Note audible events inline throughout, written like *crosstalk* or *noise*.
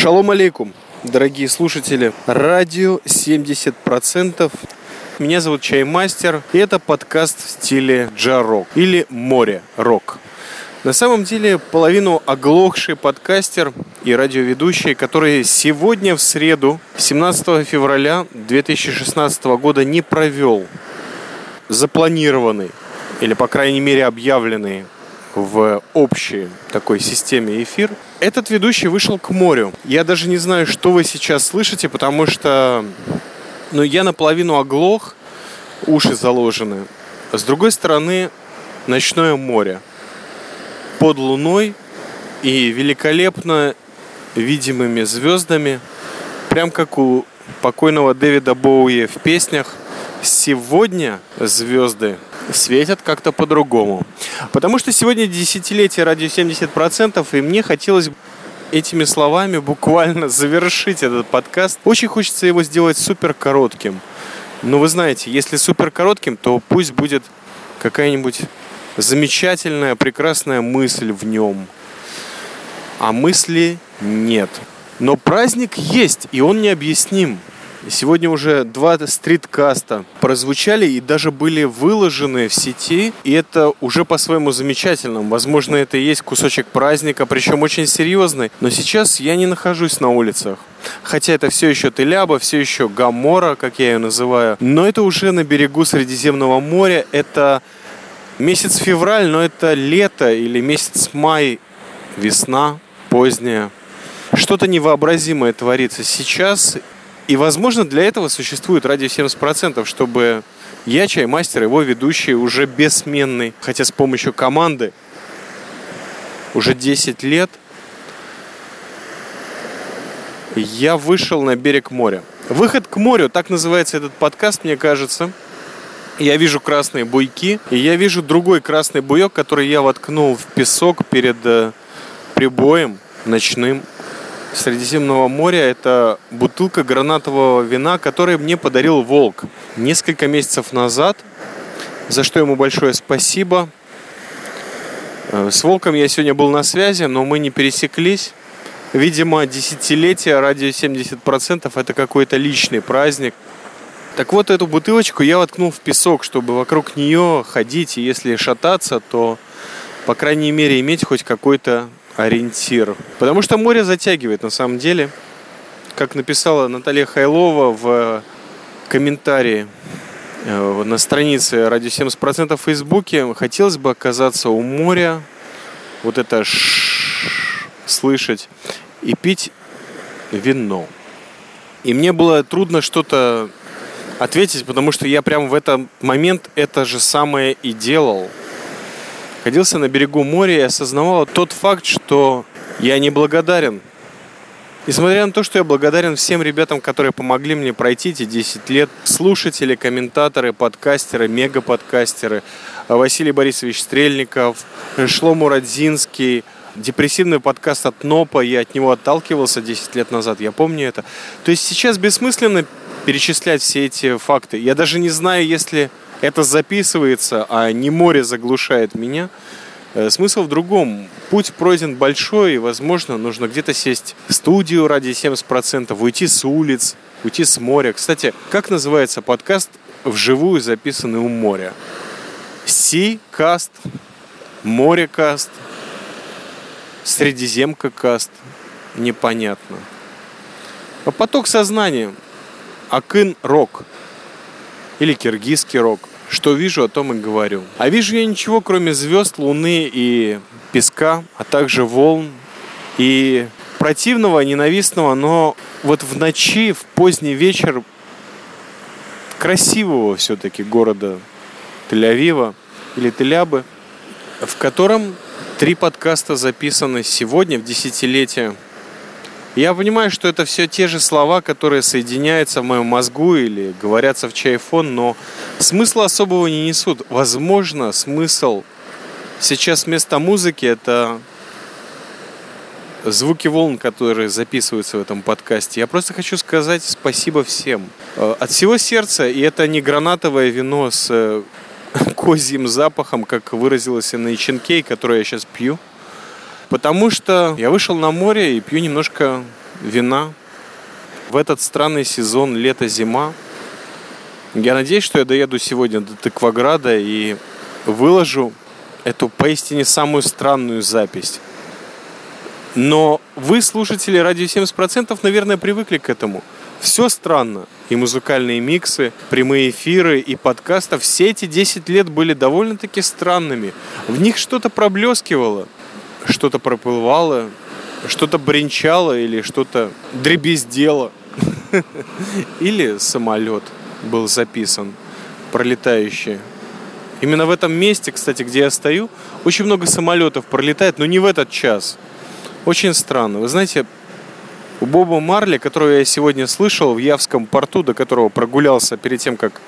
Шалом алейкум, дорогие слушатели. Радио 70%. Меня зовут Чаймастер, и это подкаст в стиле джарок или море-рок. На самом деле, половину оглохший подкастер и радиоведущий, который сегодня в среду, 17 февраля 2016 года, не провел запланированный, или, по крайней мере, объявленный в общей такой системе эфир. Этот ведущий вышел к морю. Я даже не знаю, что вы сейчас слышите, потому что ну, я наполовину оглох, уши заложены. С другой стороны, ночное море. Под луной и великолепно видимыми звездами, прям как у покойного Дэвида Боуи в песнях «Сегодня звезды светят как-то по-другому. Потому что сегодня десятилетие радио 70%, и мне хотелось этими словами буквально *laughs* завершить этот подкаст. Очень хочется его сделать супер коротким. Но вы знаете, если супер коротким, то пусть будет какая-нибудь замечательная, прекрасная мысль в нем. А мысли нет. Но праздник есть, и он необъясним. Сегодня уже два стриткаста прозвучали и даже были выложены в сети. И это уже по-своему замечательно. Возможно, это и есть кусочек праздника, причем очень серьезный. Но сейчас я не нахожусь на улицах. Хотя это все еще Теляба, все еще Гамора, как я ее называю. Но это уже на берегу Средиземного моря. Это месяц февраль, но это лето или месяц май, весна поздняя. Что-то невообразимое творится сейчас, и, возможно, для этого существует радио 70%, чтобы я, чаймастер, его ведущий, уже бессменный, хотя с помощью команды уже 10 лет, я вышел на берег моря. Выход к морю, так называется этот подкаст, мне кажется. Я вижу красные буйки, и я вижу другой красный буек, который я воткнул в песок перед э, прибоем ночным Средиземного моря это бутылка гранатового вина, который мне подарил Волк несколько месяцев назад, за что ему большое спасибо. Э, с Волком я сегодня был на связи, но мы не пересеклись. Видимо, десятилетие радио 70% это какой-то личный праздник. Так вот, эту бутылочку я воткнул в песок, чтобы вокруг нее ходить, и если шататься, то, по крайней мере, иметь хоть какой-то ориентир. Потому что море затягивает на самом деле. Как написала Наталья Хайлова в комментарии э, на странице «Радио 70%» в Фейсбуке, хотелось бы оказаться у моря, вот это слышать и пить вино. И мне было трудно что-то ответить, потому что я прям в этот момент это же самое и делал – находился на берегу моря и осознавал тот факт, что я не благодарен. Несмотря на то, что я благодарен всем ребятам, которые помогли мне пройти эти 10 лет, слушатели, комментаторы, подкастеры, мегаподкастеры, Василий Борисович Стрельников, Шлому Радзинский, депрессивный подкаст от НОПа, я от него отталкивался 10 лет назад, я помню это. То есть сейчас бессмысленно перечислять все эти факты. Я даже не знаю, если это записывается, а не море заглушает меня. Э, смысл в другом. Путь пройден большой, и, возможно, нужно где-то сесть в студию ради 70%, уйти с улиц, уйти с моря. Кстати, как называется подкаст вживую записанный у моря? Си-каст, море-каст, Средиземка-каст. Непонятно. А поток сознания. Акын-рок или киргизский рок. Что вижу, о том и говорю. А вижу я ничего, кроме звезд, луны и песка, а также волн и противного, ненавистного, но вот в ночи, в поздний вечер красивого все-таки города Тель-Авива или Телябы, в котором три подкаста записаны сегодня в десятилетие я понимаю, что это все те же слова, которые соединяются в моем мозгу или говорятся в чайфон, но смысла особого не несут. Возможно, смысл сейчас вместо музыки это звуки волн, которые записываются в этом подкасте. Я просто хочу сказать спасибо всем. Э, от всего сердца, и это не гранатовое вино с э, *laughs* козьим запахом, как выразилось на Иченкей, которое я сейчас пью. Потому что я вышел на море и пью немножко вина в этот странный сезон лето-зима. Я надеюсь, что я доеду сегодня до Тыкваграда и выложу эту поистине самую странную запись. Но вы, слушатели радио 70%, наверное, привыкли к этому. Все странно. И музыкальные миксы, прямые эфиры и подкасты. Все эти 10 лет были довольно-таки странными. В них что-то проблескивало, что-то проплывало, что-то бренчало или что-то дребездело. *laughs* Или самолет был записан, пролетающий. Именно в этом месте, кстати, где я стою, очень много самолетов пролетает, но не в этот час. Очень странно. Вы знаете, у Боба Марли, которого я сегодня слышал в Явском порту, до которого прогулялся перед тем, как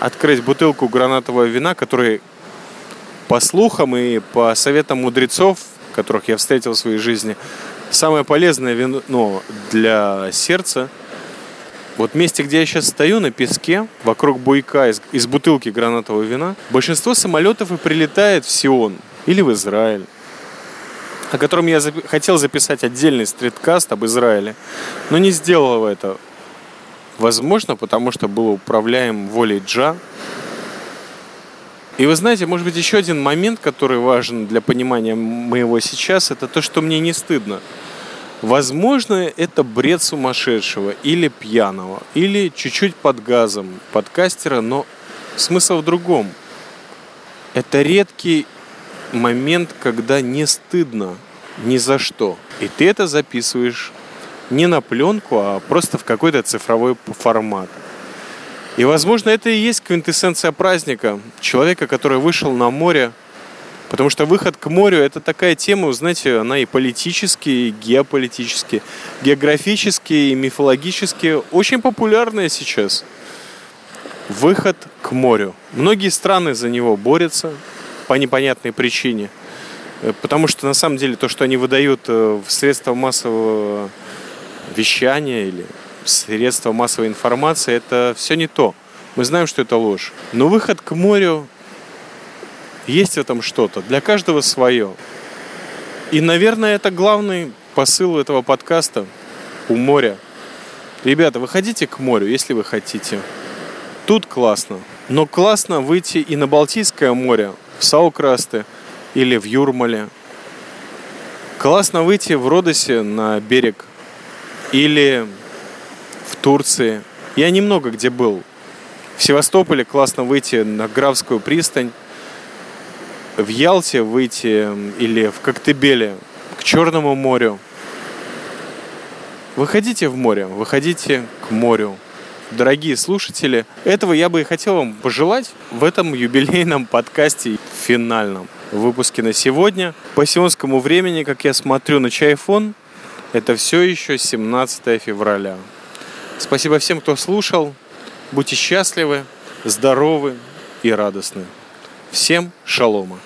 открыть бутылку гранатового вина, который, по слухам и по советам мудрецов, которых я встретил в своей жизни, самое полезное вино ну, для сердца. Вот месте, где я сейчас стою, на песке, вокруг буйка из, из бутылки гранатового вина, большинство самолетов и прилетает в Сион или в Израиль о котором я зап- хотел записать отдельный стриткаст об Израиле, но не сделал это. Возможно, потому что был управляем волей Джа. И вы знаете, может быть, еще один момент, который важен для понимания моего сейчас, это то, что мне не стыдно. Возможно, это бред сумасшедшего или пьяного, или чуть-чуть под газом подкастера, но смысл в другом. Это редкий момент, когда не стыдно ни за что. И ты это записываешь не на пленку, а просто в какой-то цифровой формат. И, возможно, это и есть квинтэссенция праздника. Человека, который вышел на море. Потому что выход к морю – это такая тема, знаете, она и политически, и геополитически, географически, и мифологически очень популярная сейчас. Выход к морю. Многие страны за него борются по непонятной причине – Э, потому что на самом деле то, что они выдают э, в средства массового вещания или средства массовой информации, это все не то. Мы знаем, что это ложь. Но выход к морю есть в этом что-то. Для каждого свое. И, наверное, это главный посыл этого подкаста у моря. Ребята, выходите к морю, если вы хотите. Тут классно. Но классно выйти и на Балтийское море, в Саукрасты, или в Юрмале. Классно выйти в Родосе на берег или в Турции. Я немного где был. В Севастополе классно выйти на Графскую пристань. В Ялте выйти или в Коктебеле к Черному морю. Выходите в море, выходите к морю. Дорогие слушатели, этого я бы и хотел вам пожелать в этом юбилейном подкасте финальном выпуске на сегодня. По сионскому времени, как я смотрю на чайфон, это все еще 17 февраля. Спасибо всем, кто слушал. Будьте счастливы, здоровы и радостны. Всем шалома.